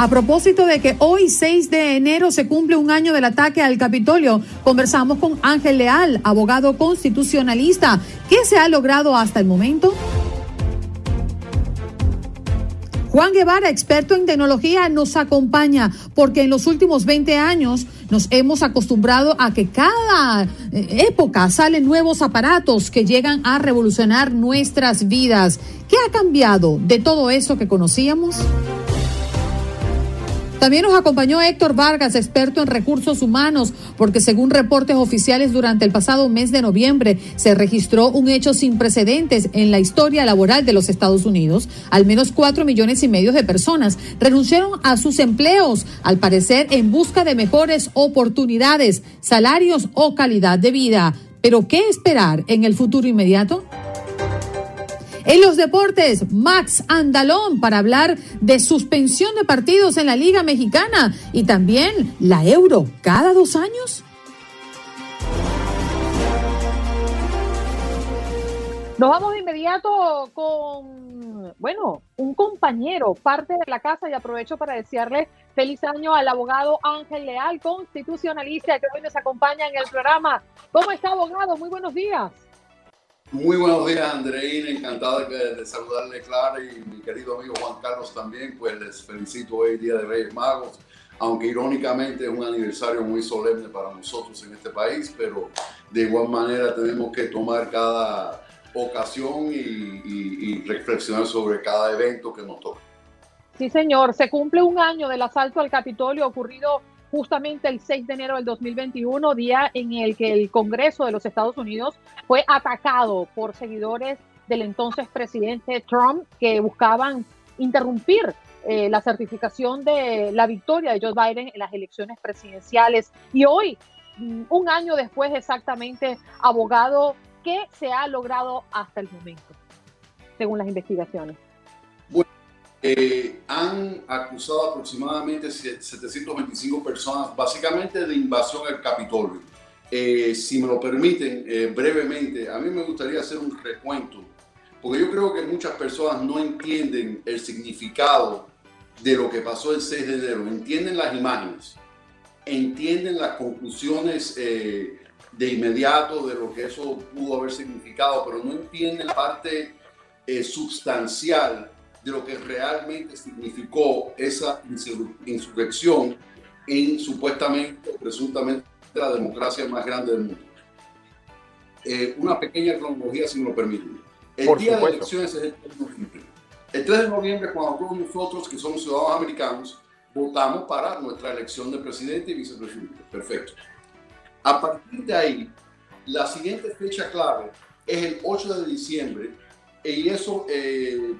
A propósito de que hoy, 6 de enero, se cumple un año del ataque al Capitolio, conversamos con Ángel Leal, abogado constitucionalista. ¿Qué se ha logrado hasta el momento? Juan Guevara, experto en tecnología, nos acompaña porque en los últimos 20 años nos hemos acostumbrado a que cada eh, época salen nuevos aparatos que llegan a revolucionar nuestras vidas. ¿Qué ha cambiado de todo eso que conocíamos? También nos acompañó Héctor Vargas, experto en recursos humanos, porque según reportes oficiales durante el pasado mes de noviembre se registró un hecho sin precedentes en la historia laboral de los Estados Unidos. Al menos cuatro millones y medio de personas renunciaron a sus empleos, al parecer en busca de mejores oportunidades, salarios o calidad de vida. Pero ¿qué esperar en el futuro inmediato? En los deportes, Max Andalón para hablar de suspensión de partidos en la Liga Mexicana y también la Euro cada dos años. Nos vamos de inmediato con, bueno, un compañero, parte de la casa y aprovecho para desearle feliz año al abogado Ángel Leal, constitucionalista que hoy nos acompaña en el programa. ¿Cómo está, abogado? Muy buenos días. Muy buenos días, Andreina. Encantado de, saludarle, Clara, y mi querido amigo Juan Carlos también. Pues les felicito hoy, Día de Reyes Magos, aunque irónicamente es un aniversario muy solemne para nosotros en este país, pero de igual manera tenemos que tomar cada ocasión y, y reflexionar sobre cada evento que nos toca. Sí, señor. Se cumple un año del asalto al Capitolio ocurrido justamente el 6 de enero del 2021, día en el que el Congreso de los Estados Unidos fue atacado por seguidores del entonces presidente Trump que buscaban interrumpir eh, la certificación de la victoria de Joe Biden en las elecciones presidenciales. Y hoy, mm, un año después exactamente, abogado, ¿qué se ha logrado hasta el momento, según las investigaciones? Eh, han acusado aproximadamente 725 personas, básicamente de invasión al Capitolio. Eh, si me lo permiten, eh, brevemente, a mí me gustaría hacer un recuento, porque yo creo que muchas personas no entienden el significado de lo que pasó el 6 de enero, entienden las imágenes, entienden las conclusiones de inmediato de lo que eso pudo haber significado, pero no entienden la parte sustancial de lo que realmente significó esa insurrección en supuestamente, presuntamente, la democracia más grande del mundo. Eh, una pequeña cronología, si me lo permiten. El día de elecciones es el 3 de noviembre. El 3 de noviembre, cuando todos nosotros, que somos ciudadanos americanos, votamos para nuestra elección de presidente y vicepresidente. Perfecto. A partir de ahí, la siguiente fecha clave es el 8 de diciembre, y eso eh,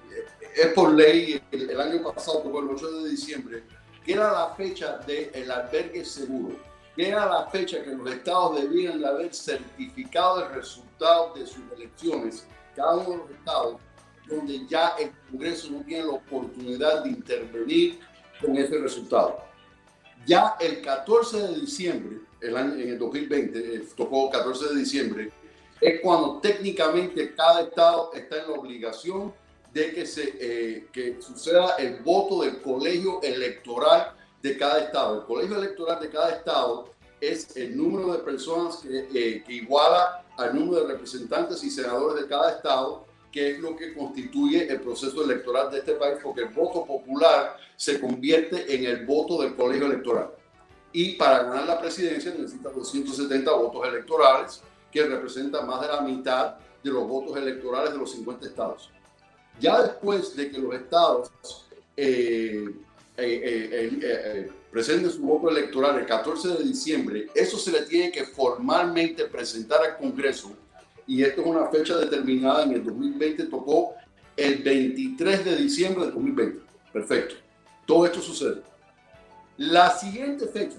es por ley, el, año pasado, por el 8 de diciembre, que era la fecha del albergue seguro, que era la fecha que los estados debían de haber certificado el resultado de sus elecciones, cada uno de los estados, donde ya el Congreso no tiene la oportunidad de intervenir con ese resultado. Ya el 14 de diciembre, el año, en el 2020, eh, tocó 14 de diciembre, es cuando técnicamente cada estado está en la obligación de que, se, eh, que suceda el voto del colegio electoral de cada estado. El colegio electoral de cada estado es el número de personas que, eh, que iguala al número de representantes y senadores de cada estado, que es lo que constituye el proceso electoral de este país, porque el voto popular se convierte en el voto del colegio electoral. y para ganar la presidencia necesita 270 votos electorales, que representan más de la mitad de los votos electorales de los 50 estados. Ya después de que los estados eh, eh, eh, presenten su voto electoral el 14 de diciembre, eso se le tiene que formalmente presentar al Congreso y esto es una fecha determinada en el 2020, tocó el 23 de diciembre de 2020. Perfecto. Todo esto sucede. La siguiente fecha,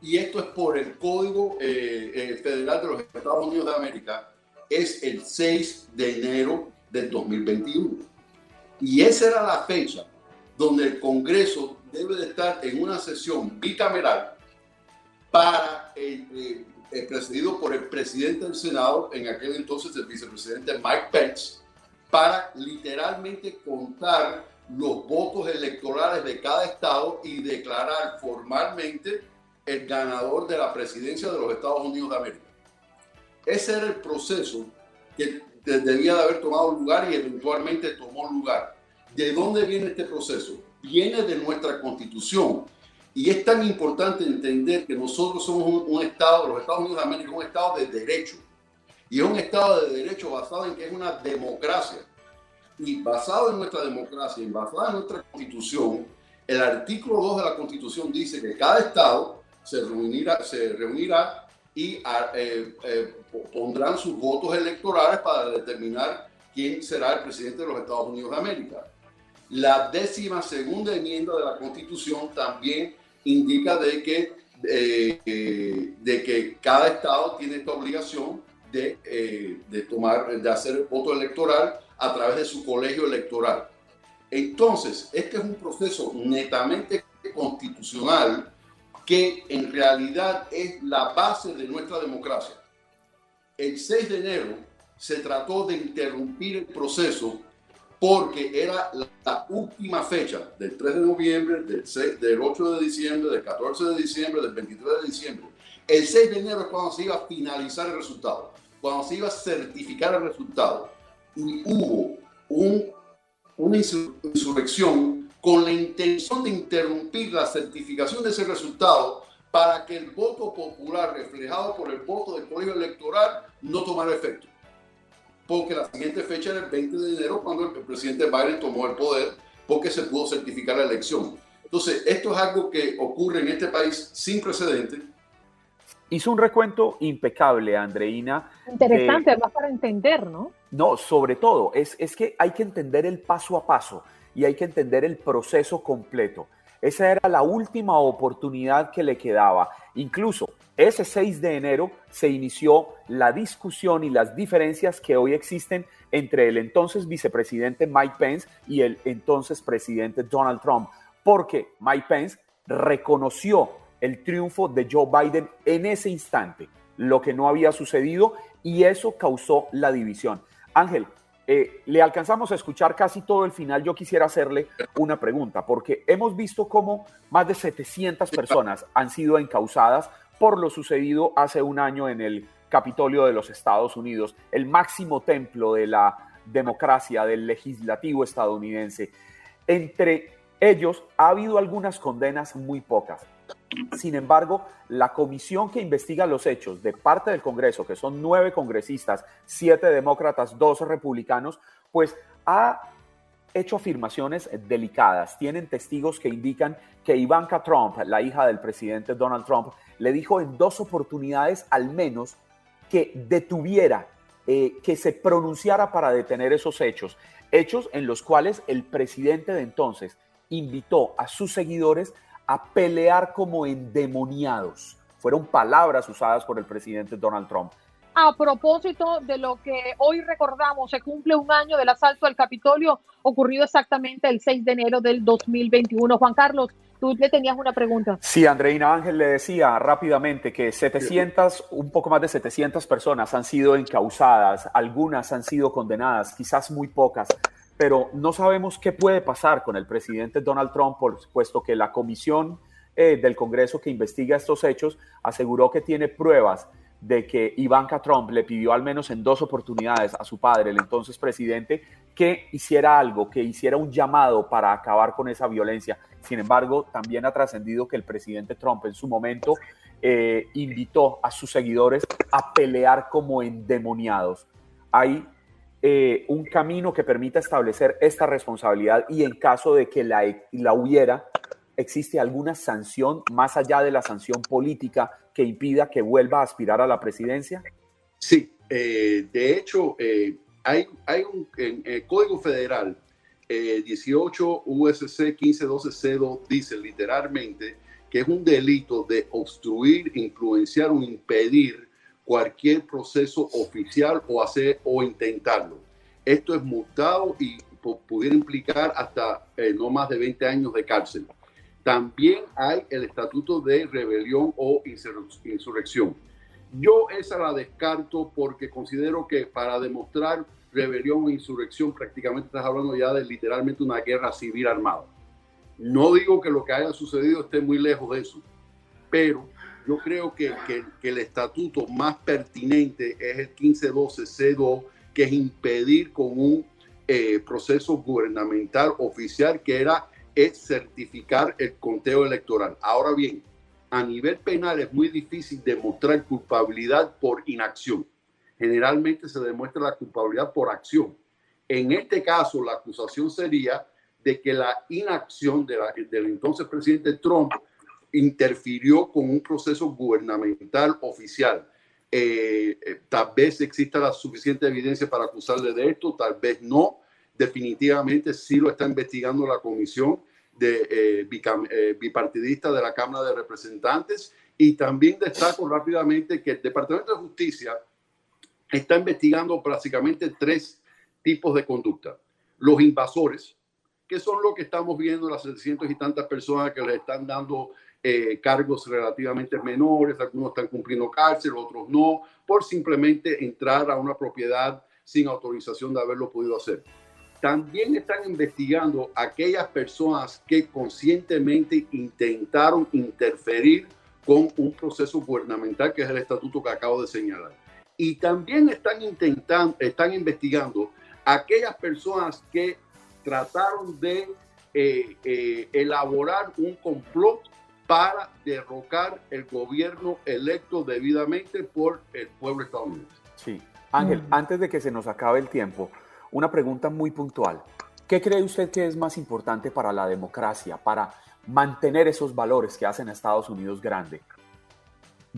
y esto es por el Código Federal de los Estados Unidos de América, es el 6 de enero del 2021. Y esa era la fecha donde el Congreso debe de estar en una sesión bicameral para, eh, eh, presidido por el presidente del Senado, en aquel entonces el vicepresidente Mike Pence, para literalmente contar los votos electorales de cada estado y declarar formalmente el ganador de la presidencia de los Estados Unidos de América. Ese era el proceso que debía de haber tomado lugar y eventualmente tomó lugar. ¿De dónde viene este proceso? Viene de nuestra constitución. Y es tan importante entender que nosotros somos un, Estado, los Estados Unidos de América, un Estado de derecho. Y es un Estado de derecho basado en que es una democracia. Y basado en nuestra democracia, y basado en nuestra constitución, el artículo 2 de la constitución dice que cada Estado se reunirá, se reunirá y eh, eh, pondrán sus votos electorales para determinar quién será el presidente de los Estados Unidos de América. La décima segunda enmienda de la Constitución también indica de que, eh, de que cada estado tiene esta obligación de, de, tomar, de hacer el voto electoral a través de su colegio electoral. Entonces, este es un proceso netamente constitucional que en realidad es la base de nuestra democracia. El 6 de enero se trató de interrumpir el proceso porque era la, última fecha del 3 de noviembre, del, del 8 de diciembre, del 14 de diciembre, del 23 de diciembre. El 6 de enero es cuando se iba a finalizar el resultado, cuando se iba a certificar el resultado. Y hubo un, una insurrección con la intención de interrumpir la certificación de ese resultado para que el voto popular reflejado por el voto del colegio electoral no tomara efecto. Porque la siguiente fecha era el 20 de enero cuando el presidente Biden tomó el poder porque se pudo certificar la elección. Entonces, esto es algo que ocurre en este país sin precedente. Hizo un recuento impecable, Andreina. Interesante, además para entender, ¿no? No, sobre todo, es, es que hay que entender el paso a paso y hay que entender el proceso completo. Esa era la última oportunidad que le quedaba. Incluso ese 6 de enero se inició la discusión y las diferencias que hoy existen entre el entonces vicepresidente Mike Pence y el entonces presidente Donald Trump, porque Mike Pence reconoció el triunfo de Joe Biden en ese instante, lo que no había sucedido y eso causó la división. Ángel, eh, le alcanzamos a escuchar casi todo el final. Yo quisiera hacerle una pregunta, porque hemos visto cómo más de 700 personas han sido encausadas por lo sucedido hace un año en el Capitolio de los Estados Unidos, el máximo templo de la democracia, del legislativo estadounidense. Entre ellos ha habido algunas condenas muy pocas. Sin embargo, la comisión que investiga los hechos de parte del Congreso, que son nueve congresistas, siete demócratas, dos republicanos, pues ha hecho afirmaciones delicadas. Tienen testigos que indican que Ivanka Trump, la hija del presidente Donald Trump, le dijo en dos oportunidades al menos que detuviera, eh, que se pronunciara para detener esos hechos. Hechos en los cuales el presidente de entonces invitó a sus seguidores a pelear como endemoniados. Fueron palabras usadas por el presidente Donald Trump. A propósito de lo que hoy recordamos, se cumple un año del asalto al Capitolio, ocurrido exactamente el 6 de enero del 2021. Juan Carlos, tú le tenías una pregunta. Sí, Andreina Ángel le decía rápidamente que 700, un poco más de 700 personas han sido encausadas, algunas han sido condenadas, quizás muy pocas pero no sabemos qué puede pasar con el presidente Donald Trump, puesto que la comisión eh, del Congreso que investiga estos hechos aseguró que tiene pruebas de que Ivanka Trump le pidió al menos en dos oportunidades a su padre, el entonces presidente, que hiciera algo, que hiciera un llamado para acabar con esa violencia. Sin embargo, también ha trascendido que el presidente Trump en su momento eh, invitó a sus seguidores a pelear como endemoniados. Hay eh, un camino que permita establecer esta responsabilidad y en caso de que la, la hubiera, ¿existe alguna sanción más allá de la sanción política que impida que vuelva a aspirar a la presidencia? Sí, eh, de hecho, eh, hay, hay, un en el Código Federal 18 USC 1512 dice literalmente que es un delito de obstruir, influenciar o impedir cualquier proceso oficial o hacer o intentarlo. Esto es multado y pudiera implicar hasta eh, no más de 20 años de cárcel. También hay el estatuto de rebelión o insurrección. Yo esa la descarto porque considero que para demostrar rebelión o insurrección prácticamente estás hablando ya de literalmente una guerra civil armada. No digo que lo que haya sucedido esté muy lejos de eso, pero yo creo que, el estatuto más pertinente es el 1512C2, que es impedir con un eh, proceso gubernamental oficial que era certificar el conteo electoral. Ahora bien, a nivel penal es muy difícil demostrar culpabilidad por inacción. Generalmente se demuestra la culpabilidad por acción. En este caso, la acusación sería de que la inacción de del entonces presidente Trump interfirió con un proceso gubernamental oficial. Eh, eh, tal vez exista la suficiente evidencia para acusarle de esto, tal vez no. Definitivamente sí lo está investigando la comisión eh, bipartidista de la Cámara de Representantes y también destaco rápidamente que el Departamento de Justicia está investigando básicamente tres tipos de conducta. Los invasores, que son lo que estamos viendo, las 700 y tantas personas que le están dando eh, cargos relativamente menores, algunos están cumpliendo cárcel, otros no, por simplemente entrar a una propiedad sin autorización de haberlo podido hacer. También están investigando aquellas personas que conscientemente intentaron interferir con un proceso gubernamental que es el estatuto que acabo de señalar. Y también están intentando, están investigando aquellas personas que trataron de eh, eh, elaborar un complot para derrocar el gobierno electo debidamente por el pueblo estadounidense. Sí. Ángel, mm. antes de que se nos acabe el tiempo, una pregunta muy puntual. ¿Qué cree usted que es más importante para la democracia, para mantener esos valores que hacen a Estados Unidos grande?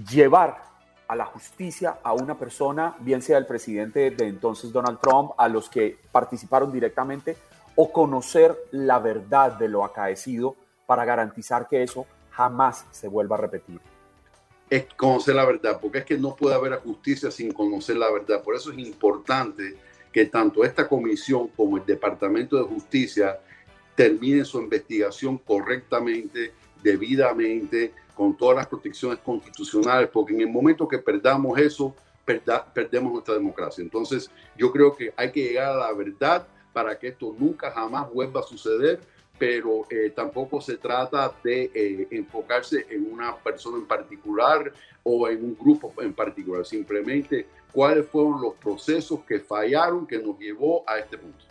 Llevar a la justicia a una persona, bien sea el presidente de entonces Donald Trump, a los que participaron directamente, o conocer la verdad de lo acaecido para garantizar que eso jamás se vuelva a repetir. Es conocer la verdad, porque es que no puede haber justicia sin conocer la verdad. Por eso es importante que tanto esta comisión como el Departamento de Justicia terminen su investigación correctamente, debidamente, con todas las protecciones constitucionales, porque en el momento que perdamos eso, perdemos nuestra democracia. Entonces, yo creo que hay que llegar a la verdad para que esto nunca jamás vuelva a suceder pero eh, tampoco se trata de eh, enfocarse en una persona en particular o en un grupo en particular, simplemente cuáles fueron los procesos que fallaron que nos llevó a este punto.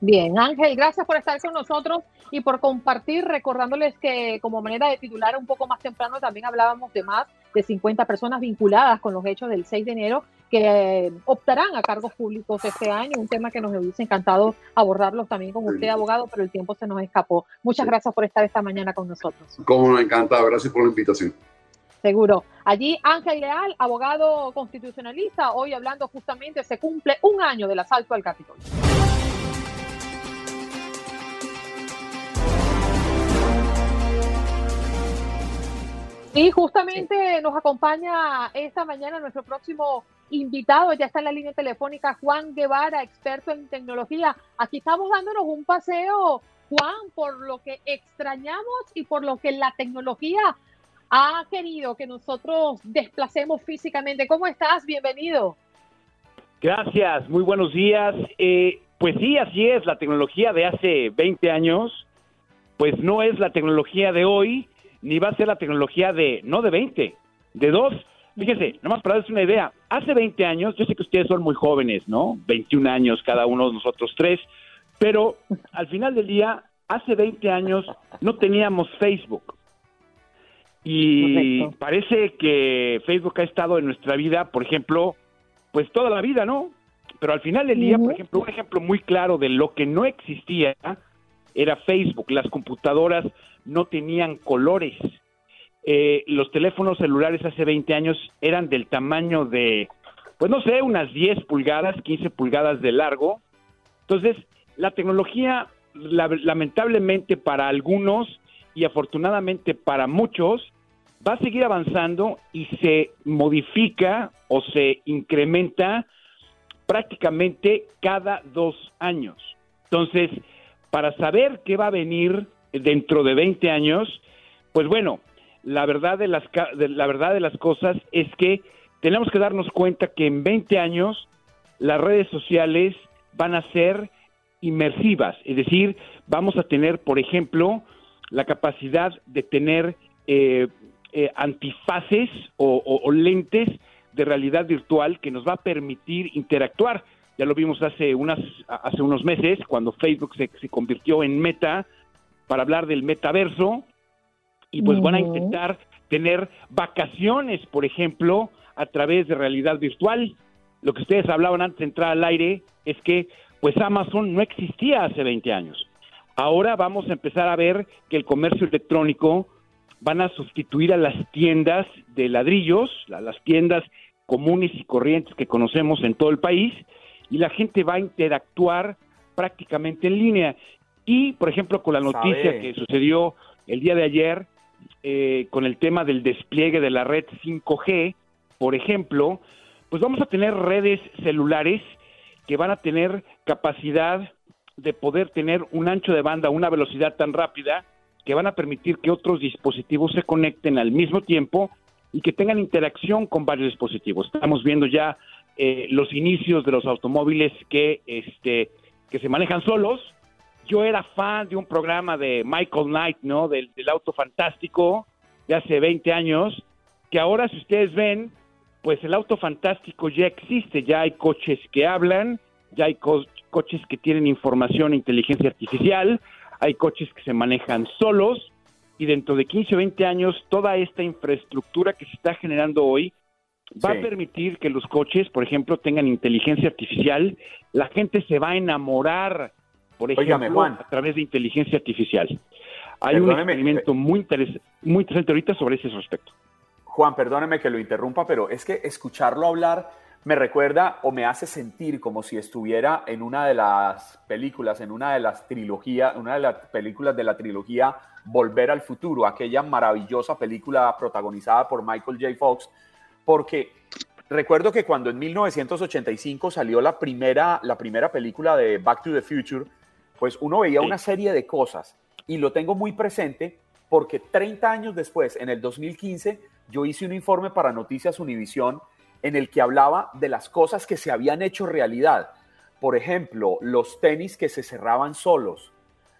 Bien, Ángel, gracias por estar con nosotros y por compartir, recordándoles que como manera de titular un poco más temprano también hablábamos de más de 50 personas vinculadas con los hechos del 6 de enero que optarán a cargos públicos este año, un tema que nos hubiese encantado abordarlos también con usted, abogado, pero el tiempo se nos escapó. Muchas gracias por estar esta mañana con nosotros. Como encantado, gracias por la invitación. Seguro. Allí Ángel Leal, abogado constitucionalista, hoy hablando justamente, se cumple un año del asalto al Capitolio. Y justamente nos acompaña esta mañana nuestro próximo invitado, ya está en la línea telefónica, Juan Guevara, experto en tecnología. Aquí estamos dándonos un paseo, Juan, por lo que extrañamos y por lo que la tecnología ha querido que nosotros desplacemos físicamente. ¿Cómo estás? Bienvenido. Gracias, muy buenos días. Eh, pues sí, así es, la tecnología de hace 20 años, pues no es la tecnología de hoy ni va a ser la tecnología de, no de 20, de dos, Fíjese, nomás para darles una idea, hace 20 años, yo sé que ustedes son muy jóvenes, ¿no? 21 años cada uno de nosotros tres, pero al final del día, hace 20 años no teníamos Facebook. Y parece que Facebook ha estado en nuestra vida, por ejemplo, pues toda la vida, ¿no? Pero al final del día, por ejemplo, un ejemplo muy claro de lo que no existía era Facebook. Las computadoras no tenían colores. Eh, los teléfonos celulares hace 20 años eran del tamaño de, pues no sé, unas 10 pulgadas, 15 pulgadas de largo. Entonces, la tecnología, lamentablemente para algunos y afortunadamente para muchos, va a seguir avanzando y se modifica o se incrementa prácticamente cada dos años. Entonces, para saber qué va a venir dentro de 20 años, pues bueno, la verdad de las, la verdad de las cosas es que tenemos que darnos cuenta que en 20 años las redes sociales van a ser inmersivas, es decir, vamos a tener, por ejemplo, la capacidad de tener eh, eh, antifaces o, lentes de realidad virtual que nos va a permitir interactuar. Ya lo vimos hace, unas, hace unos meses cuando Facebook se, se convirtió en Meta para hablar del metaverso y pues van a intentar tener vacaciones, por ejemplo, a través de realidad virtual. Lo que ustedes hablaban antes de entrar al aire es que pues Amazon no existía hace 20 años. Ahora vamos a empezar a ver que el comercio electrónico van a sustituir a las tiendas de ladrillos, las tiendas comunes y corrientes que conocemos en todo el país, y la gente va a interactuar prácticamente en línea. Y, por ejemplo, con la noticia que sucedió el día de ayer, eh, con el tema del despliegue de la red 5G, por ejemplo, pues vamos a tener redes celulares que van a tener capacidad de poder tener un ancho de banda, una velocidad tan rápida que van a permitir que otros dispositivos se conecten al mismo tiempo y que tengan interacción con varios dispositivos. Estamos viendo ya eh, los inicios de los automóviles que, este, que se manejan solos. Yo era fan de un programa de Michael Knight, ¿no? Del, auto fantástico de hace 20 años, que ahora si ustedes ven, pues el auto fantástico ya existe, ya hay coches que hablan, ya hay coches que tienen información e inteligencia artificial, hay coches que se manejan solos y dentro de 15 o 20 años toda esta infraestructura que se está generando hoy va a permitir que los coches, por ejemplo, tengan inteligencia artificial. La gente se va a enamorar, por ejemplo, a través de inteligencia artificial. Hay un experimento muy, muy interesante ahorita sobre ese respecto. Juan, perdóneme que lo interrumpa, pero es que escucharlo hablar me recuerda o me hace sentir como si estuviera en una de las películas, en una de las trilogías, una de las películas de la trilogía Volver al Futuro, aquella maravillosa película protagonizada por Michael J. Fox, porque recuerdo que cuando en 1985 salió la primera, la primera película de Back to the Future, pues uno veía una serie de cosas y lo tengo muy presente porque 30 años después, en el 2015, yo hice un informe para Noticias Univisión en el que hablaba de las cosas que se habían hecho realidad. Por ejemplo, los tenis que se cerraban solos,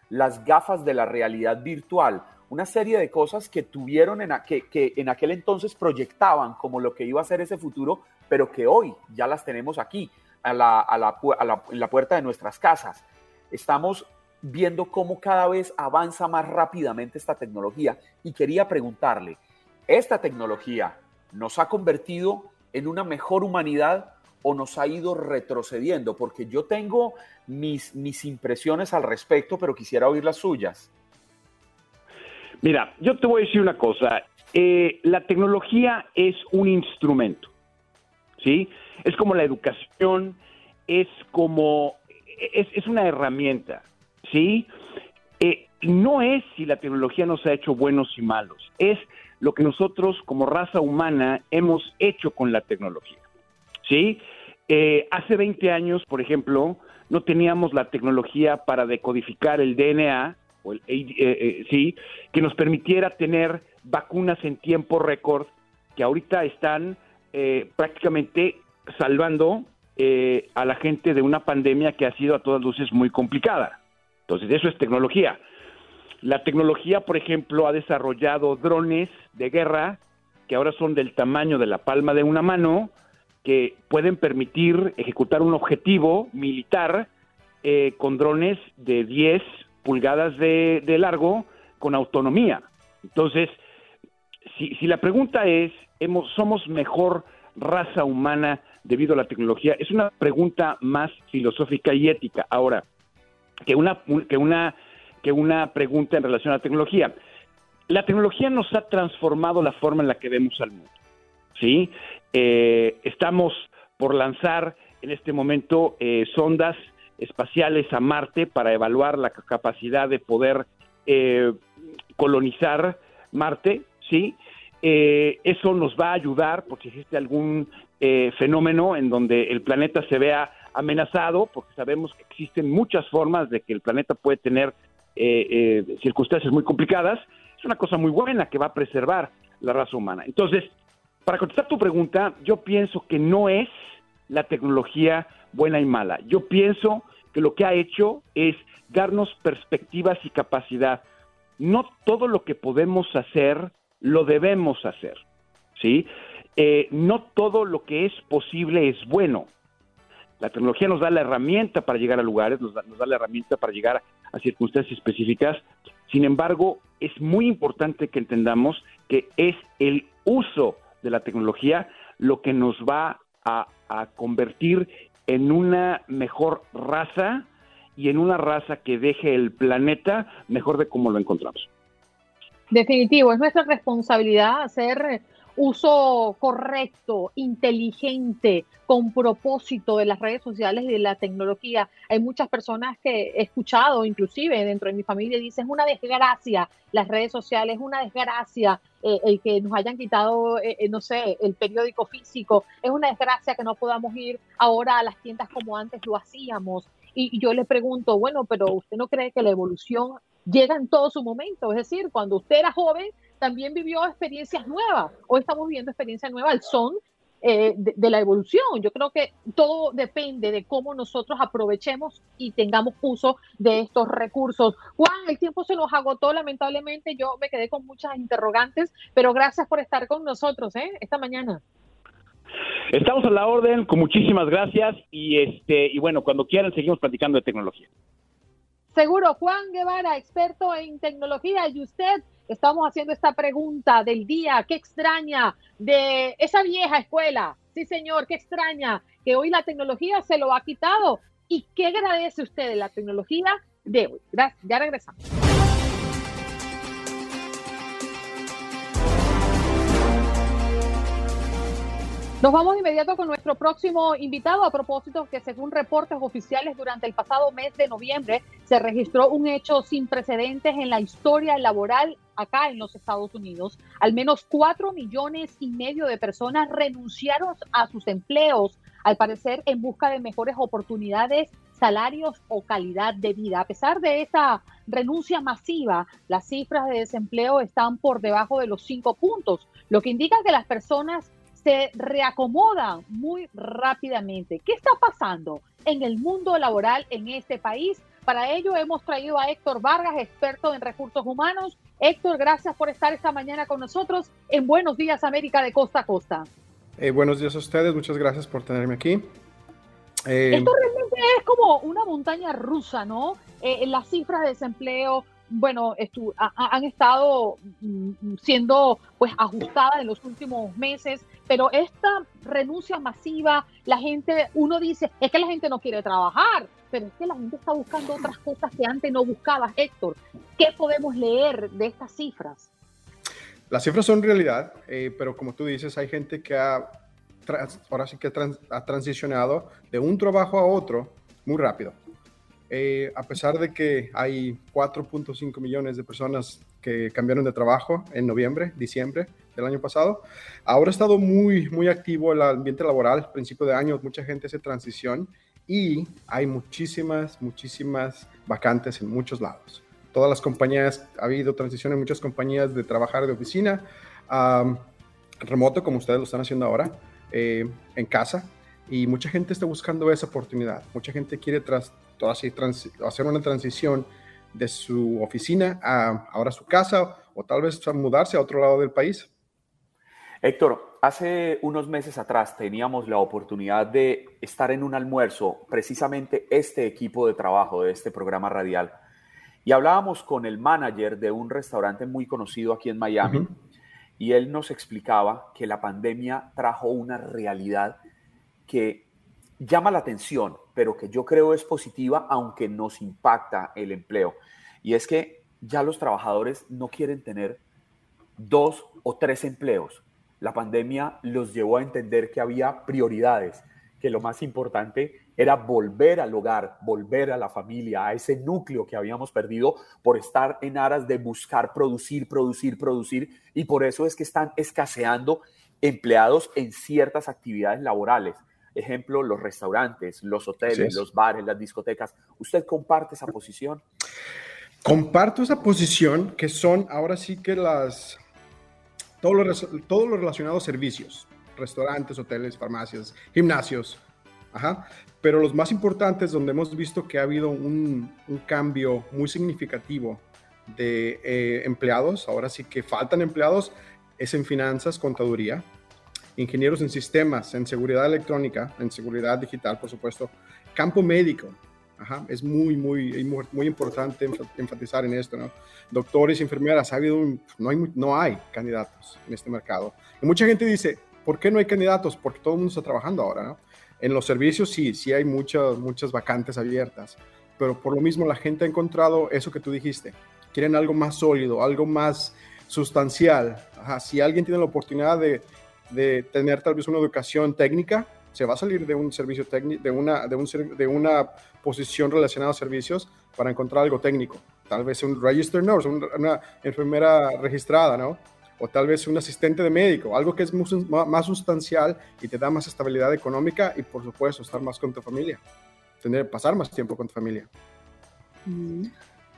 las gafas de la realidad virtual, una serie de cosas que tuvieron en, que, en aquel entonces proyectaban como lo que iba a ser ese futuro, pero que hoy ya las tenemos aquí, a la, en la puerta de nuestras casas. Estamos viendo cómo cada vez avanza más rápidamente esta tecnología y quería preguntarle, ¿esta tecnología nos ha convertido en una mejor humanidad o nos ha ido retrocediendo? Porque yo tengo mis, mis impresiones al respecto, pero quisiera oír las suyas. Mira, yo te voy a decir una cosa. Eh, la tecnología es un instrumento, ¿sí? Es como la educación, es como, es, es una herramienta, ¿sí? Eh, no es si la tecnología nos ha hecho buenos y malos, es lo que nosotros como raza humana hemos hecho con la tecnología. ¿Sí? Eh, hace 20 años, por ejemplo, no teníamos la tecnología para decodificar el DNA, o el, eh, sí, que nos permitiera tener vacunas en tiempo récord, que ahorita están prácticamente salvando a la gente de una pandemia que ha sido a todas luces muy complicada. Entonces, eso es tecnología. La tecnología, por ejemplo, ha desarrollado drones de guerra que ahora son del tamaño de la palma de una mano, que pueden permitir ejecutar un objetivo militar eh, con drones de 10 pulgadas de, largo con autonomía. Entonces, si, si la pregunta es, ¿somos mejor raza humana debido a la tecnología? Es una pregunta más filosófica y ética. Ahora, que una, que una, que una pregunta en relación a la tecnología. La tecnología nos ha transformado la forma en la que vemos al mundo. ¿sí? Eh, estamos por lanzar en este momento eh, sondas espaciales a Marte para evaluar la capacidad de poder eh, colonizar Marte, ¿sí? Eso nos va a ayudar porque existe algún fenómeno en donde el planeta se vea amenazado, porque sabemos que existen muchas formas de que el planeta puede tener circunstancias muy complicadas. Es una cosa muy buena que va a preservar la raza humana. Entonces, para contestar tu pregunta, yo pienso que no es la tecnología buena y mala. Yo pienso que lo que ha hecho es darnos perspectivas y capacidad. No todo lo que podemos hacer lo debemos hacer, ¿sí? Eh, no todo lo que es posible es bueno. La tecnología nos da la herramienta para llegar a lugares, nos da, nos da la herramienta para llegar a circunstancias específicas. Sin embargo, es muy importante que entendamos que es el uso de la tecnología lo que nos va a, convertir en una mejor raza y en una raza que deje el planeta mejor de como lo encontramos. Definitivo, es nuestra responsabilidad hacer uso correcto, inteligente, con propósito de las redes sociales y de la tecnología. Hay muchas personas que he escuchado, inclusive dentro de mi familia, dicen, es una desgracia las redes sociales, es una desgracia eh, el que nos hayan quitado, eh, eh, no sé, el periódico físico, es una desgracia que no podamos ir ahora a las tiendas como antes lo hacíamos. Y, y yo le pregunto, bueno, pero ¿usted no cree que la evolución llega en todo su momento? Es decir, cuando usted era joven, también vivió experiencias nuevas. Hoy estamos viviendo experiencias nuevas al son eh, de, la evolución. Yo creo que todo depende de cómo nosotros aprovechemos y tengamos uso de estos recursos. Juan, el tiempo se nos agotó, lamentablemente. Yo me quedé con muchas interrogantes, pero gracias por estar con nosotros ¿eh? esta mañana. Estamos a la orden, con muchísimas gracias y este y bueno, cuando quieran seguimos platicando de tecnología. Seguro, Juan Guevara, experto en tecnología, y usted estamos haciendo esta pregunta del día, ¿qué extraña de esa vieja escuela? Sí, señor, ¿qué extraña que hoy la tecnología se lo ha quitado? ¿Y qué agradece usted de la tecnología de hoy? Gracias, ya regresamos. Nos vamos de inmediato con nuestro próximo invitado a propósito que según reportes oficiales durante el pasado mes de noviembre se registró un hecho sin precedentes en la historia laboral acá en los Estados Unidos. Al menos cuatro millones y medio de personas renunciaron a sus empleos, al parecer en busca de mejores oportunidades, salarios o calidad de vida. A pesar de esta renuncia masiva, las cifras de desempleo están por debajo de los cinco puntos, lo que indica que las personas se reacomodan muy rápidamente. ¿Qué está pasando en el mundo laboral en este país? Para ello hemos traído a Héctor Vargas, experto en recursos humanos. Héctor, gracias por estar esta mañana con nosotros en Buenos Días América de Costa a Costa. Eh, buenos días a ustedes, muchas gracias por tenerme aquí. Eh, Esto realmente es como una montaña rusa, ¿no? Eh, las cifras de desempleo, bueno, han estado mm, siendo pues ajustadas en los últimos meses, pero esta renuncia masiva, la gente, uno dice, es que la gente no quiere trabajar, pero es que la gente está buscando otras cosas que antes no buscaba. Héctor, ¿qué podemos leer de estas cifras? Las cifras son realidad, eh, pero como tú dices, hay gente que ha, ahora sí que ha transicionado de un trabajo a otro muy rápido. Eh, a pesar de que hay 4.5 millones de personas que cambiaron de trabajo en noviembre, diciembre del año pasado, ahora ha estado muy, muy activo el ambiente laboral, principio de año, mucha gente hace transición y hay muchísimas, muchísimas vacantes en muchos lados. Todas las compañías, ha habido transición en muchas compañías de trabajar de oficina a remoto, como ustedes lo están haciendo ahora, eh, en casa, y mucha gente está buscando esa oportunidad. Mucha gente quiere tras, hacer una transición de su oficina a ahora su casa o tal vez mudarse a otro lado del país. Héctor, hace unos meses atrás teníamos la oportunidad de estar en un almuerzo, precisamente este equipo de trabajo de este programa radial, y hablábamos con el manager de un restaurante muy conocido aquí en Miami, y él nos explicaba que la pandemia trajo una realidad que llama la atención, pero que yo creo es positiva, aunque nos impacta el empleo. Y es que ya los trabajadores no quieren tener dos o tres empleos. La pandemia los llevó a entender que había prioridades, que lo más importante era volver al hogar, volver a la familia, a ese núcleo que habíamos perdido por estar en aras de buscar producir, producir, producir. Y por eso es que están escaseando empleados en ciertas actividades laborales. Ejemplo, los restaurantes, los hoteles, los bares, las discotecas. ¿Usted comparte esa posición? Comparto esa posición que son ahora sí que las todo lo, todo lo relacionado a servicios, restaurantes, hoteles, farmacias, gimnasios, Ajá. Pero los más importantes, donde hemos visto que ha habido un, un cambio muy significativo de eh, empleados, ahora sí que faltan empleados, es en finanzas, contaduría, ingenieros en sistemas, en seguridad electrónica, en seguridad digital, por supuesto, campo médico. Ajá, es muy, muy, muy importante enfatizar en esto, ¿no? Doctores, enfermeras, ha habido no, hay, no hay candidatos en este mercado. Y mucha gente dice, ¿por qué no hay candidatos? Porque todo el mundo está trabajando ahora. En los servicios sí, sí hay muchas, muchas vacantes abiertas, pero por lo mismo la gente ha encontrado eso que tú dijiste. Quieren algo más sólido, algo más sustancial. si alguien tiene la oportunidad de, tener tal vez una educación técnica, se va a salir de un servicio técnico, de una, de, un, de una posición relacionada a servicios para encontrar algo técnico. Tal vez un register nurse, una enfermera registrada, ¿no? o tal vez un asistente de médico, algo que es más sustancial y te da más estabilidad económica y por supuesto estar más con tu familia, tener, pasar más tiempo con tu familia. Mm.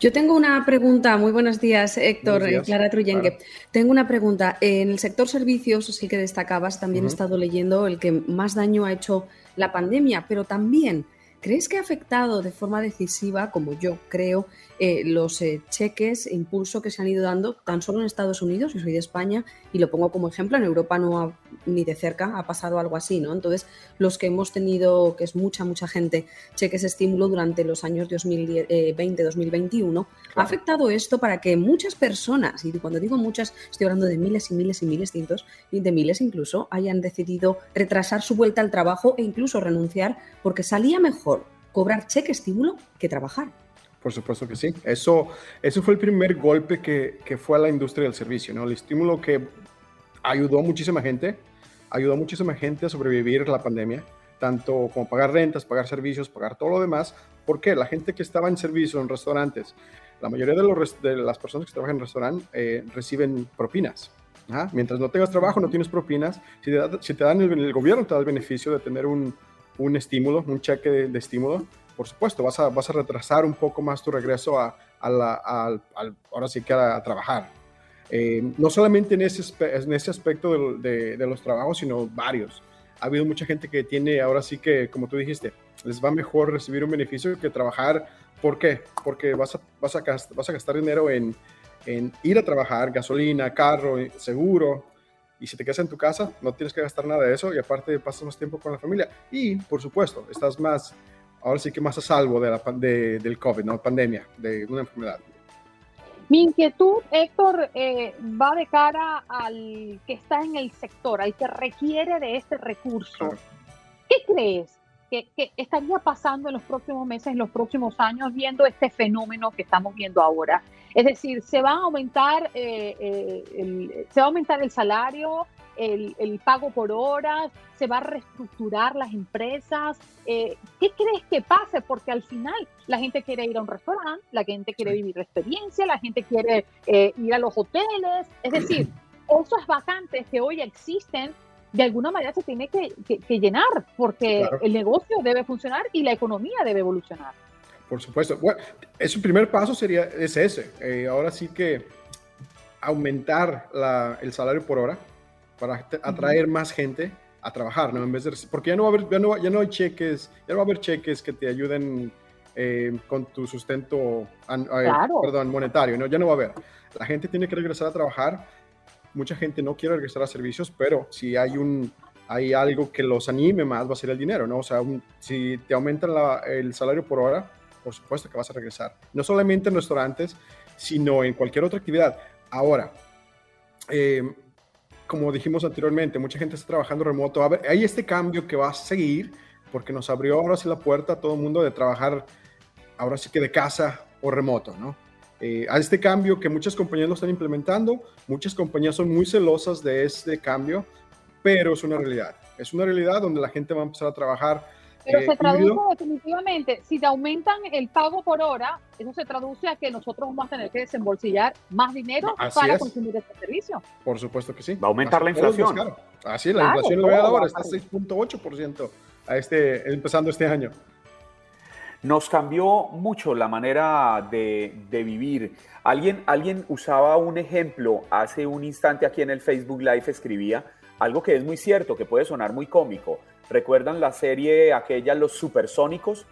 Yo tengo una pregunta, muy buenos días Héctor, y Clara Truyengue. Tengo una pregunta, en el sector servicios, sí que destacabas, también he estado leyendo el que más daño ha hecho la pandemia, pero también ¿Crees que ha afectado de forma decisiva, como yo creo, eh, los eh, cheques e impulso que se han ido dando tan solo en Estados Unidos, yo soy de España y lo pongo como ejemplo, en Europa no ni de cerca ha pasado algo así, ¿no? Entonces, los que hemos tenido, que es mucha, mucha gente, cheques estímulo durante los años 2020-2021, ha afectado esto para que muchas personas, y cuando digo muchas, estoy hablando de miles y miles y miles, cientos y de miles incluso, hayan decidido retrasar su vuelta al trabajo e incluso renunciar porque salía mejor cobrar cheque estímulo que trabajar. Por supuesto que sí. Eso, eso fue el primer golpe que, que, fue a la industria del servicio, ¿no? El estímulo que ayudó a muchísima gente, ayudó a muchísima gente a sobrevivir la pandemia, tanto como pagar rentas, pagar servicios, pagar todo lo demás. ¿Por qué? La gente que estaba en servicio en restaurantes, la mayoría de, los, de las personas que trabajan en restaurante eh, reciben propinas. Mientras no tengas trabajo, no tienes propinas. Si te, si te dan el, el gobierno, te da el beneficio de tener un, un estímulo, un cheque de, estímulo, por supuesto, vas a, vas a retrasar un poco más tu regreso a, la, ahora sí que a, trabajar. Eh, no solamente en ese, en ese aspecto de, los trabajos, sino varios. Ha habido mucha gente que tiene, ahora sí que, como tú dijiste, les va mejor recibir un beneficio que trabajar. ¿Por qué? Porque vas a, vas a, vas a gastar dinero en, en ir a trabajar, gasolina, carro, seguro, y si te quedas en tu casa, no tienes que gastar nada de eso y aparte pasas más tiempo con la familia. Y, por supuesto, estás más, ahora sí que más a salvo de la, de, del COVID, ¿no? Pandemia, de una enfermedad. Mi inquietud, Héctor, eh, va de cara al que está en el sector, al que requiere de este recurso. ¿Qué crees que, que, estaría pasando en los próximos meses, en los próximos años, viendo este fenómeno que estamos viendo ahora? Es decir, se va a aumentar, eh, eh, el, se va a aumentar el salario, el, pago por horas, se va a reestructurar las empresas. Eh, ¿Qué crees que pase? Porque al final la gente quiere ir a un restaurante, la gente quiere vivir la experiencia, la gente quiere ir a los hoteles. Es decir, esos vacantes que hoy existen, de alguna manera se tiene que, llenar porque el negocio debe funcionar y la economía debe evolucionar. Por supuesto. Bueno, su primer paso sería es ese. Eh, ahora sí que aumentar el salario por hora para atraer más gente a trabajar, ¿no? En vez de porque ya no va a haber, ya no, ya no hay cheques, ya no va a haber cheques que te ayuden eh, con tu sustento, perdón, monetario, ¿no? Ya no va a haber. La gente tiene que regresar a trabajar mucha gente no quiere regresar a servicios, pero si hay un hay algo que los anime más, va a ser el dinero, ¿no? O sea, si te aumentan el salario por hora, por supuesto que vas a regresar. No solamente en restaurantes, sino en cualquier otra actividad. Ahora, eh, como dijimos anteriormente, mucha gente está trabajando remoto. Hay este cambio que va a seguir porque nos abrió ahora sí la puerta a todo el mundo de trabajar ahora sí que de casa o remoto, ¿no? Eh, a este cambio que muchas compañías lo están implementando, muchas compañías son muy celosas de este cambio, pero es una realidad. Es una realidad donde la gente va a empezar a trabajar pero eh, se traduce definitivamente, si te aumentan el pago por hora, eso se traduce a que nosotros vamos a tener que desembolsillar más dinero para consumir este servicio. Por supuesto que sí. Va a aumentar la inflación. Así es, la inflación lo ve ahora, está 6.8% a este, empezando este año. Nos cambió mucho la manera de, de, vivir. Alguien, alguien usaba un ejemplo hace un instante aquí en el Facebook Live, escribía algo que es muy cierto, que puede sonar muy cómico ¿Recuerdan la serie aquella Los Supersónicos?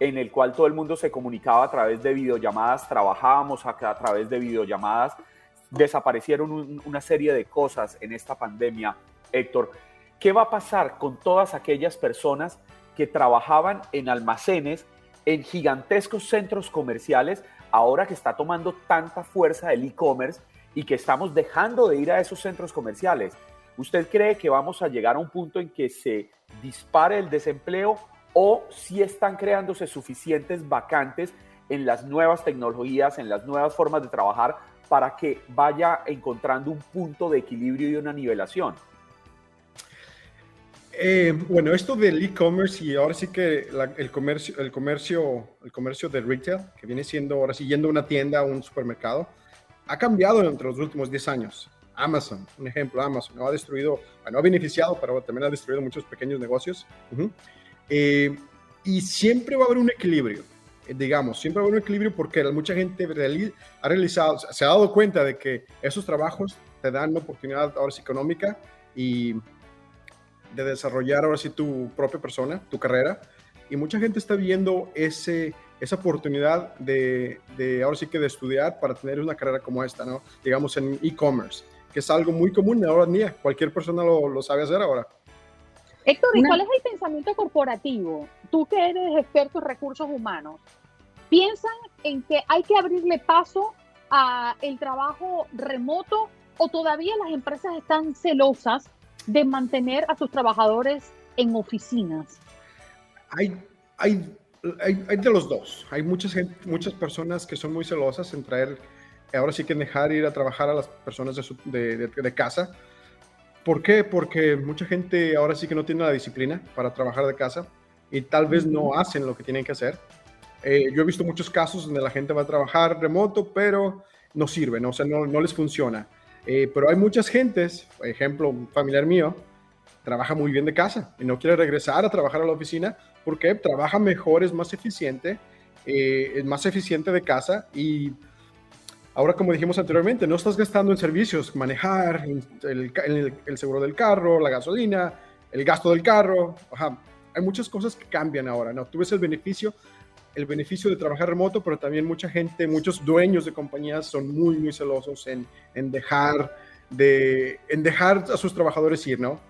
En el cual todo el mundo se comunicaba a través de videollamadas, trabajábamos a, a través de videollamadas, desaparecieron una serie de cosas en esta pandemia. Héctor, ¿qué va a pasar con todas aquellas personas que trabajaban en almacenes, en gigantescos centros comerciales, ahora que está tomando tanta fuerza el e-commerce y que estamos dejando de ir a esos centros comerciales? ¿Usted cree que vamos a llegar a un punto en que se dispare el desempleo o si están creándose suficientes vacantes en las nuevas tecnologías, en las nuevas formas de trabajar para que vaya encontrando un punto de equilibrio y una nivelación? Eh, bueno, esto del e-commerce y ahora sí que el comercio, el comercio, el comercio de retail, que viene siendo ahora sí yendo una tienda, a un supermercado, ha cambiado entre los últimos 10 años. Amazon, un ejemplo, Amazon, ¿no? ha destruido, no ha beneficiado, pero también ha destruido muchos pequeños negocios. Eh, y siempre va a haber un equilibrio, eh, digamos, siempre va a haber un equilibrio porque mucha gente ha realizado, se ha dado cuenta de que esos trabajos te dan una oportunidad ahora sí económica y de desarrollar ahora sí tu propia persona, tu carrera. Y mucha gente está viendo ese, esa oportunidad de, de, ahora sí que de estudiar para tener una carrera como esta, ¿no? Digamos en e-commerce que es algo muy común ahora en día. Cualquier persona lo, lo sabe hacer ahora. Héctor, ¿y cuál es el pensamiento corporativo? Tú que eres experto en recursos humanos, ¿piensan en que hay que abrirle paso a el trabajo remoto o todavía las empresas están celosas de mantener a sus trabajadores en oficinas? Hay, hay, hay, hay de los dos. Hay muchas, muchas personas que son muy celosas en traer ahora sí que dejar ir a trabajar a las personas de, de, casa. ¿Por qué? Porque mucha gente ahora sí que no tiene la disciplina para trabajar de casa y tal vez no hacen lo que tienen que hacer. Eh, yo he visto muchos casos donde la gente va a trabajar remoto, pero no sirve, ¿no? o sea, no, no les funciona. Eh, pero hay muchas gentes, por ejemplo, un familiar mío, trabaja muy bien de casa y no quiere regresar a trabajar a la oficina porque trabaja mejor, es más eficiente, eh, es más eficiente de casa y Ahora, como dijimos anteriormente, no estás gastando en servicios, manejar, el, seguro del carro, la gasolina, el gasto del carro. Hay muchas cosas que cambian ahora, ¿no? Tú ves el beneficio, el beneficio de trabajar remoto, pero también mucha gente, muchos dueños de compañías son muy, muy celosos en, en dejar, de, en dejar a sus trabajadores ir, ¿no?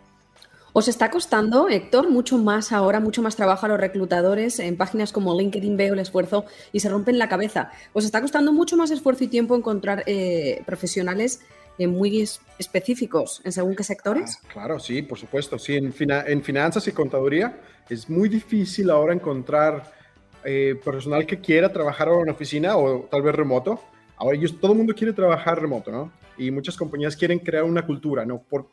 ¿Os está costando, Héctor, mucho más ahora, mucho más trabajo a los reclutadores en páginas como LinkedIn? Veo el esfuerzo y se rompen la cabeza. ¿Os está costando mucho más esfuerzo y tiempo encontrar eh, profesionales eh, muy específicos en según qué sectores? Ah, claro, sí, por supuesto. Sí, en, en, finanzas y contaduría es muy difícil ahora encontrar eh, personal que quiera trabajar en una oficina o tal vez remoto. Ahora todo el mundo quiere trabajar remoto, ¿no? Y muchas compañías quieren crear una cultura, ¿no? Por,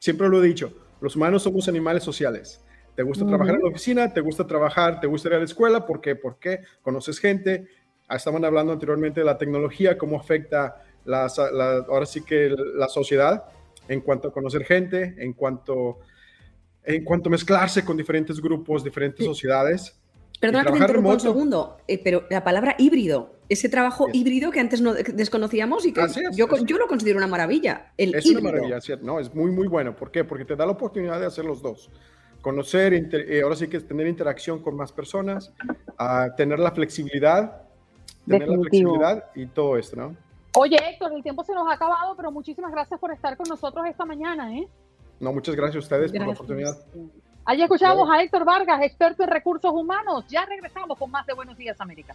siempre lo he dicho, los humanos somos animales sociales. ¿Te gusta trabajar en la oficina? ¿Te gusta trabajar? ¿Te gusta ir a la escuela? ¿Por qué? ¿Por qué? ¿Conoces gente? Ah, estaban hablando anteriormente de la tecnología, cómo afecta la, ahora sí que la sociedad en cuanto a conocer gente, en cuanto, en cuanto a mezclarse con diferentes grupos, diferentes sociedades. Perdona que te interrumpa un segundo, eh, pero la palabra híbrido, ese trabajo híbrido que antes no desconocíamos y que yo, yo, lo considero una maravilla. El es una maravilla, ¿cierto? No, es muy, muy bueno. ¿Por qué? Porque te da la oportunidad de hacer los dos. Conocer, eh, ahora sí que es tener interacción con más personas, tener la flexibilidad, tener la flexibilidad y todo esto, ¿no? Oye, Héctor, el tiempo se nos ha acabado, pero muchísimas gracias por estar con nosotros esta mañana. ¿eh? No, muchas gracias a ustedes por la oportunidad. Allí escuchamos a Héctor Vargas, experto en recursos humanos. Ya regresamos con más de Buenos Días América.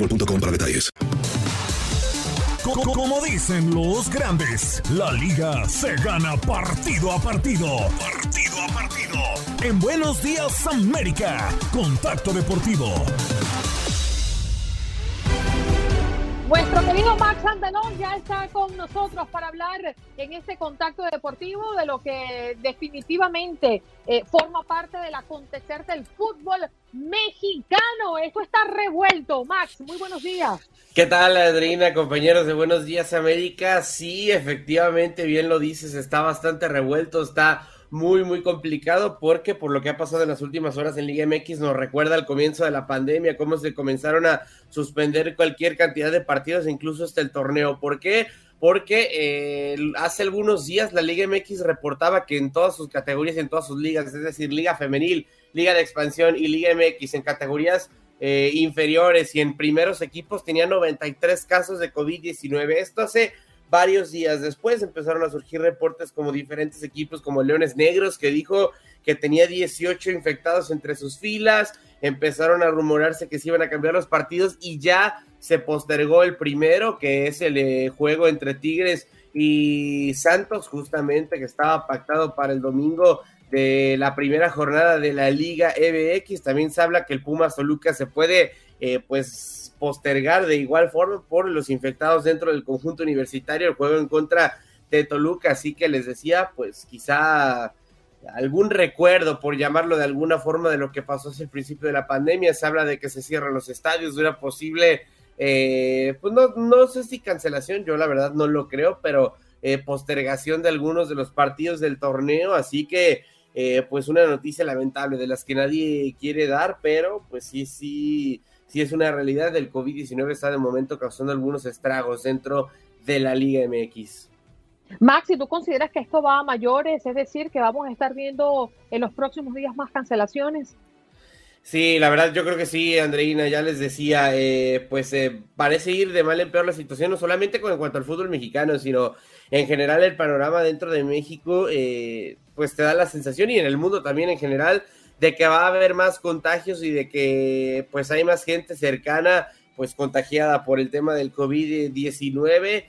para detalles. Como dicen los grandes, la liga se gana partido a partido. Partido a partido. En Buenos Días América, Contacto Deportivo. Nuestro querido Max Antenón ya está con nosotros para hablar en este contacto deportivo de lo que definitivamente eh, forma parte del acontecer del fútbol mexicano. Esto está revuelto. Max, muy buenos días. ¿Qué tal, Adriana, compañeros de Buenos Días América? Sí, efectivamente, bien lo dices, está bastante revuelto, está muy, muy complicado porque por lo que ha pasado en las últimas horas en Liga MX nos recuerda al comienzo de la pandemia, cómo se comenzaron a suspender cualquier cantidad de partidos, incluso hasta el torneo. ¿Por qué? Porque eh, hace algunos días la Liga MX reportaba que en todas sus categorías, en todas sus ligas, es decir, Liga Femenil, Liga de Expansión y Liga MX, en categorías eh, inferiores y en primeros equipos, tenía 93 casos de COVID-19. Esto hace varios días después empezaron a surgir reportes como diferentes equipos como Leones Negros que dijo que tenía 18 infectados entre sus filas, empezaron a rumorarse que se iban a cambiar los partidos y ya se postergó el primero, que es el eh, juego entre Tigres y Santos, justamente que estaba pactado para el domingo de la primera jornada de la Liga EBX. También se habla que el Pumas Toluca se puede, eh, pues, postergar de igual forma por los infectados dentro del conjunto universitario el juego en contra de Toluca, así que les decía, pues quizá algún recuerdo, por llamarlo de alguna forma, de lo que pasó hace el principio de la pandemia. Se habla de que se cierran los estadios, de posible, eh, pues no, no sé si cancelación, yo la verdad no lo creo, pero eh, postergación de algunos de los partidos del torneo, así que eh, pues una noticia lamentable de las que nadie quiere dar, pero pues sí, sí si es una realidad, el COVID-19 está de momento causando algunos estragos dentro de la Liga MX. Max, ¿y tú consideras que esto va a mayores? Es decir, que vamos a estar viendo en los próximos días más cancelaciones. Sí, la verdad yo creo que sí, Andreina, ya les decía, eh, pues eh, parece ir de mal en peor la situación, no solamente con en cuanto al fútbol mexicano, sino en general el panorama dentro de México, eh, pues te da la sensación y en el mundo también en general de que va a haber más contagios y de que pues hay más gente cercana pues contagiada por el tema del COVID-19.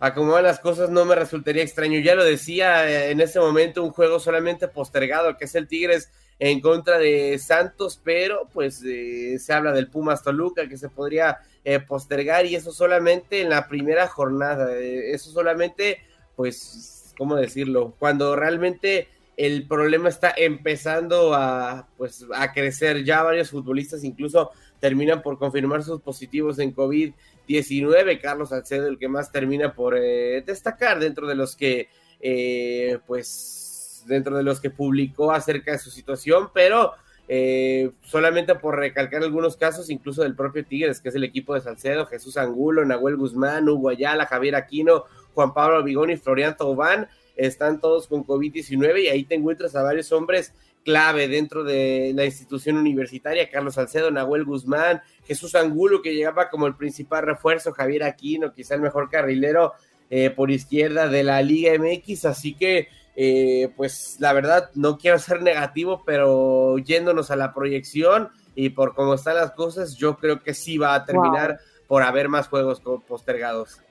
A como van las cosas no me resultaría extraño. Ya lo decía eh, en ese momento un juego solamente postergado que es el Tigres en contra de Santos, pero pues eh, se habla del Pumas Toluca que se podría eh, postergar y eso solamente en la primera jornada. eso solamente pues, ¿cómo decirlo? Cuando realmente el problema está empezando a, pues, a crecer. Ya varios futbolistas incluso terminan por confirmar sus positivos en COVID-19. Carlos Alcedo, el que más termina por eh, destacar dentro de los que, eh, pues, dentro de los que publicó acerca de su situación, pero eh, solamente por recalcar algunos casos, incluso del propio Tigres, que es el equipo de Salcedo, Jesús Angulo, Nahuel Guzmán, Hugo Ayala, Javier Aquino, Juan Pablo Vigón y Florian Tobán están todos con COVID-19 y ahí te encuentras a varios hombres clave dentro de la institución universitaria, Carlos Salcedo, Nahuel Guzmán, Jesús Angulo, que llegaba como el principal refuerzo, Javier Aquino, quizá el mejor carrilero eh, por izquierda de la Liga MX, así que eh, pues la verdad no quiero ser negativo, pero yéndonos a la proyección y por cómo están las cosas, yo creo que sí va a terminar por haber más juegos postergados.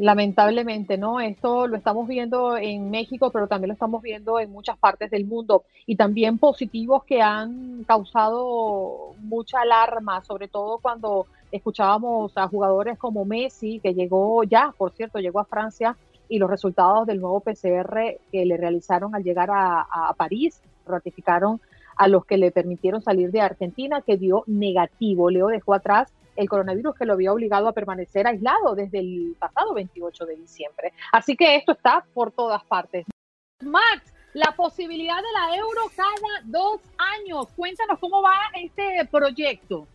Lamentablemente, ¿no? Esto lo estamos viendo en México, pero también lo estamos viendo en muchas partes del mundo y también positivos que han causado mucha alarma, sobre todo cuando escuchábamos a jugadores como Messi, que llegó ya, por cierto, llegó a Francia y los resultados del nuevo PCR que le realizaron al llegar a, a París ratificaron a los que le permitieron salir de Argentina, que dio negativo. Leo dejó atrás el coronavirus que lo había obligado a permanecer aislado desde el pasado 28 de diciembre. Así que esto está por todas partes. Max, la posibilidad de la euro cada dos años. Cuéntanos cómo va este proyecto.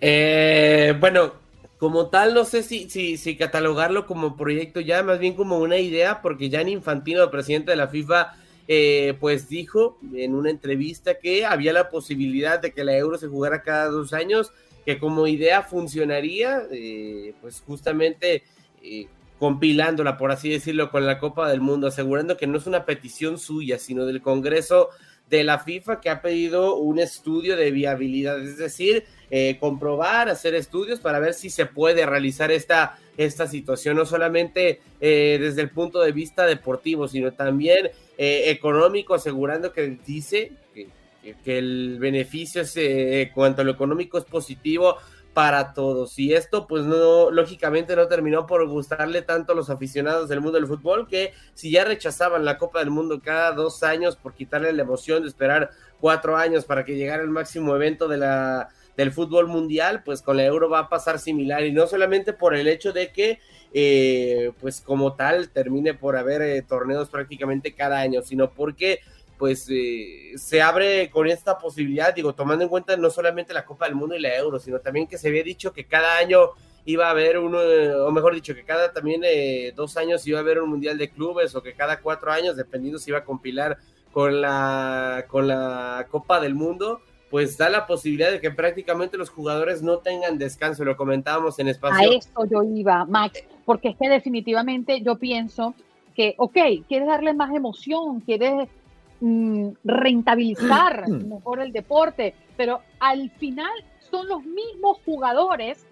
Eh, bueno, como tal, no sé si, si, si, catalogarlo como proyecto ya, más bien como una idea, porque Gianni Infantino, presidente de la FIFA, eh, pues dijo en una entrevista que había la posibilidad de que la euro se jugara cada dos años que como idea funcionaría, eh, pues justamente eh, compilándola, por así decirlo, con la Copa del Mundo, asegurando que no es una petición suya, sino del Congreso de la FIFA que ha pedido un estudio de viabilidad, es decir, eh, comprobar, hacer estudios para ver si se puede realizar esta, esta situación, no solamente desde el punto de vista deportivo, sino también económico, asegurando que dice que el beneficio es, eh, cuanto a lo económico es positivo para todos. Y esto, pues no, lógicamente no terminó por gustarle tanto a los aficionados del mundo del fútbol, que si ya rechazaban la Copa del Mundo cada dos años por quitarle la emoción de esperar cuatro años para que llegara el máximo evento de la, del fútbol mundial, pues con la Euro va a pasar similar. Y no solamente por el hecho de que, eh, pues como tal, termine por haber eh, torneos prácticamente cada año, sino porque pues eh, se abre con esta posibilidad, digo, tomando en cuenta no solamente la Copa del Mundo y la Euro, sino también que se había dicho que cada año iba a haber uno, o mejor dicho, que cada también eh, dos años iba a haber un Mundial de Clubes o que cada cuatro años, dependiendo si iba a compilar con la, con la Copa del Mundo, pues da la posibilidad de que prácticamente los jugadores no tengan descanso, lo comentábamos en espacio. A esto yo iba, Max, porque es que definitivamente yo pienso que, ok, quieres darle más emoción, quieres Mm, rentabilizar mejor el deporte, pero al final son los mismos jugadores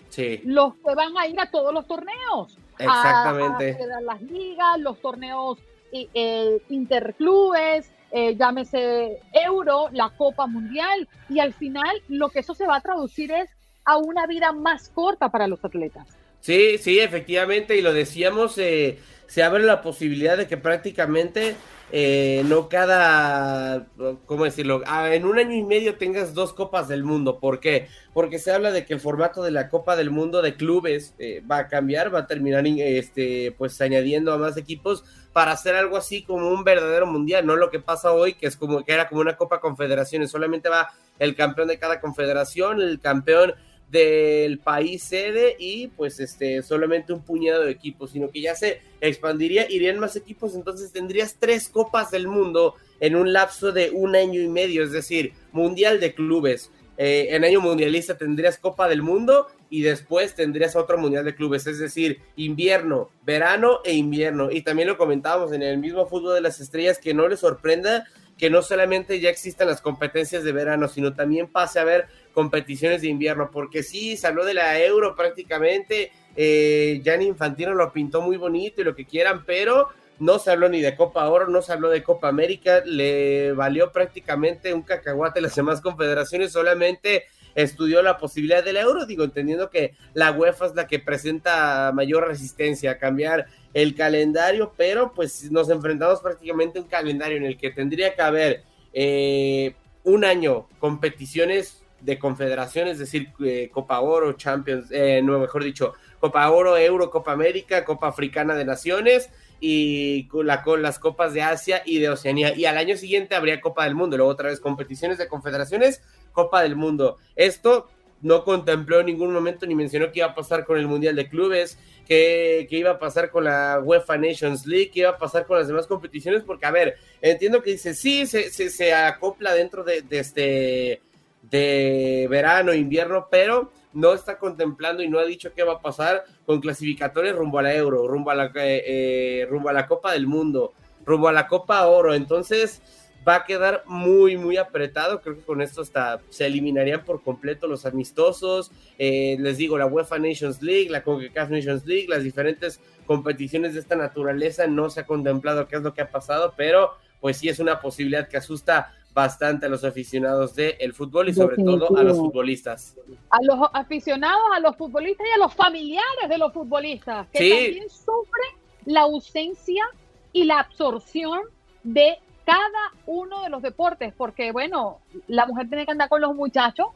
los que van a ir a todos los torneos. Exactamente. A, las ligas, los torneos eh, interclubes, eh, llámese Euro, la Copa Mundial, y al final lo que eso se va a traducir es a una vida más corta para los atletas. Sí, sí, efectivamente, y lo decíamos, eh, se abre la posibilidad de que prácticamente eh, no cada, ¿cómo decirlo? Ah, en un año y medio tengas dos copas del mundo. ¿Por qué? Porque se habla de que el formato de la Copa del Mundo de clubes eh, va a cambiar, va a terminar este, pues añadiendo a más equipos para hacer algo así como un verdadero mundial, no lo que pasa hoy, que es como que era como una Copa Confederaciones, solamente va el campeón de cada confederación, el campeón del país sede y pues este solamente un puñado de equipos, sino que ya se expandiría, irían más equipos, entonces tendrías tres copas del mundo en un lapso de un año y medio, es decir, mundial de clubes. Eh, en año mundialista tendrías Copa del Mundo y después tendrías otro mundial de clubes, es decir, invierno, verano e invierno. Y también lo comentábamos en el mismo fútbol de las estrellas, que no les sorprenda que no solamente ya existan las competencias de verano, sino también pase a haber competiciones de invierno, porque sí, se habló de la Euro prácticamente, eh, Infantino lo pintó muy bonito y lo que quieran, pero no se habló ni de Copa Oro, no se habló de Copa América, le valió prácticamente un cacahuate las demás confederaciones, solamente estudió la posibilidad del euro, digo, entendiendo que la UEFA es la que presenta mayor resistencia a cambiar el calendario, pero pues nos enfrentamos prácticamente a un calendario en el que tendría que haber eh, un año competiciones de confederación, es decir, eh, Copa Oro, Champions, eh, no, mejor dicho, Copa Oro, Euro, Copa América, Copa Africana de Naciones y con las Copas de Asia y de Oceanía. Y al año siguiente habría Copa del Mundo, luego otra vez competiciones de confederaciones, Copa del Mundo. Esto no contempló en ningún momento ni mencionó qué iba a pasar con el Mundial de Clubes, qué, iba a pasar con la UEFA Nations League, qué iba a pasar con las demás competiciones, porque, a ver, entiendo que dice, sí, se, se, acopla dentro de, este de verano, invierno, pero no está contemplando y no ha dicho qué va a pasar con clasificatorios rumbo a la Euro, rumbo a la, eh, eh, rumbo a la Copa del Mundo, rumbo a la Copa Oro. Entonces, va a quedar muy, muy apretado. Creo que con esto hasta se eliminarían por completo los amistosos. Eh, les digo, la UEFA Nations League, la CONCACAF Nations League, las diferentes competiciones de esta naturaleza, no se ha contemplado qué es lo que ha pasado, pero pues sí es una posibilidad que asusta bastante a los aficionados del fútbol y sobre todo a los futbolistas. A los aficionados, a los futbolistas y a los familiares de los futbolistas, que también sufren la ausencia y la absorción de cada uno de los deportes, porque bueno, la mujer tiene que andar con los muchachos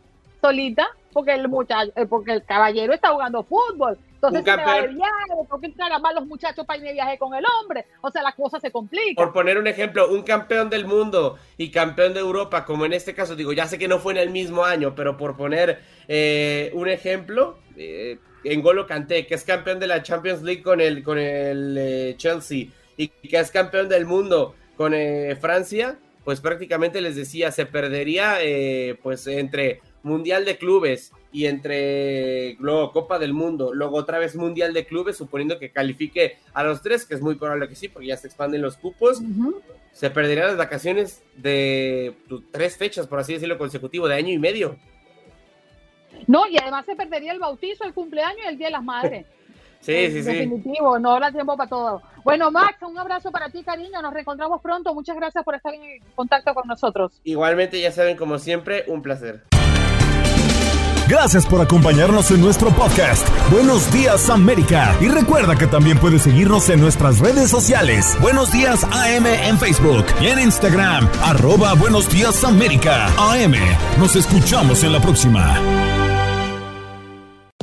solita, porque el muchacho, eh, porque el caballero está jugando fútbol. Entonces se va de viaje, porque más los muchachos para ir de viaje con el hombre. O sea, la cosa se complica. Por poner un ejemplo, un campeón del mundo y campeón de Europa, como en este caso, digo, ya sé que no fue en el mismo año, pero por poner eh, un ejemplo, eh, en Golo Kanté, que es campeón de la Champions League con el, con el Chelsea y que es campeón del mundo con Francia, pues prácticamente les decía, se perdería pues entre Mundial de Clubes y entre luego Copa del Mundo, luego otra vez Mundial de Clubes, suponiendo que califique a los tres, que es muy probable que sí, porque ya se expanden los cupos, se perderían las vacaciones de pues, tres fechas, por así decirlo, consecutivo, de año y medio. No, y además se perdería el bautizo, el cumpleaños y el Día de las Madres. Sí, sí, sí. Definitivo, no habrá tiempo para todo. Bueno, Max, un abrazo para ti, cariño. Nos reencontramos pronto. Muchas gracias por estar en contacto con nosotros. Igualmente, ya saben, como siempre, un placer. Gracias por acompañarnos en nuestro podcast. Buenos días América. Y recuerda que también puedes seguirnos en nuestras redes sociales. Buenos días AM en Facebook y en Instagram. Arroba Buenos días América. AM. Nos escuchamos en la próxima.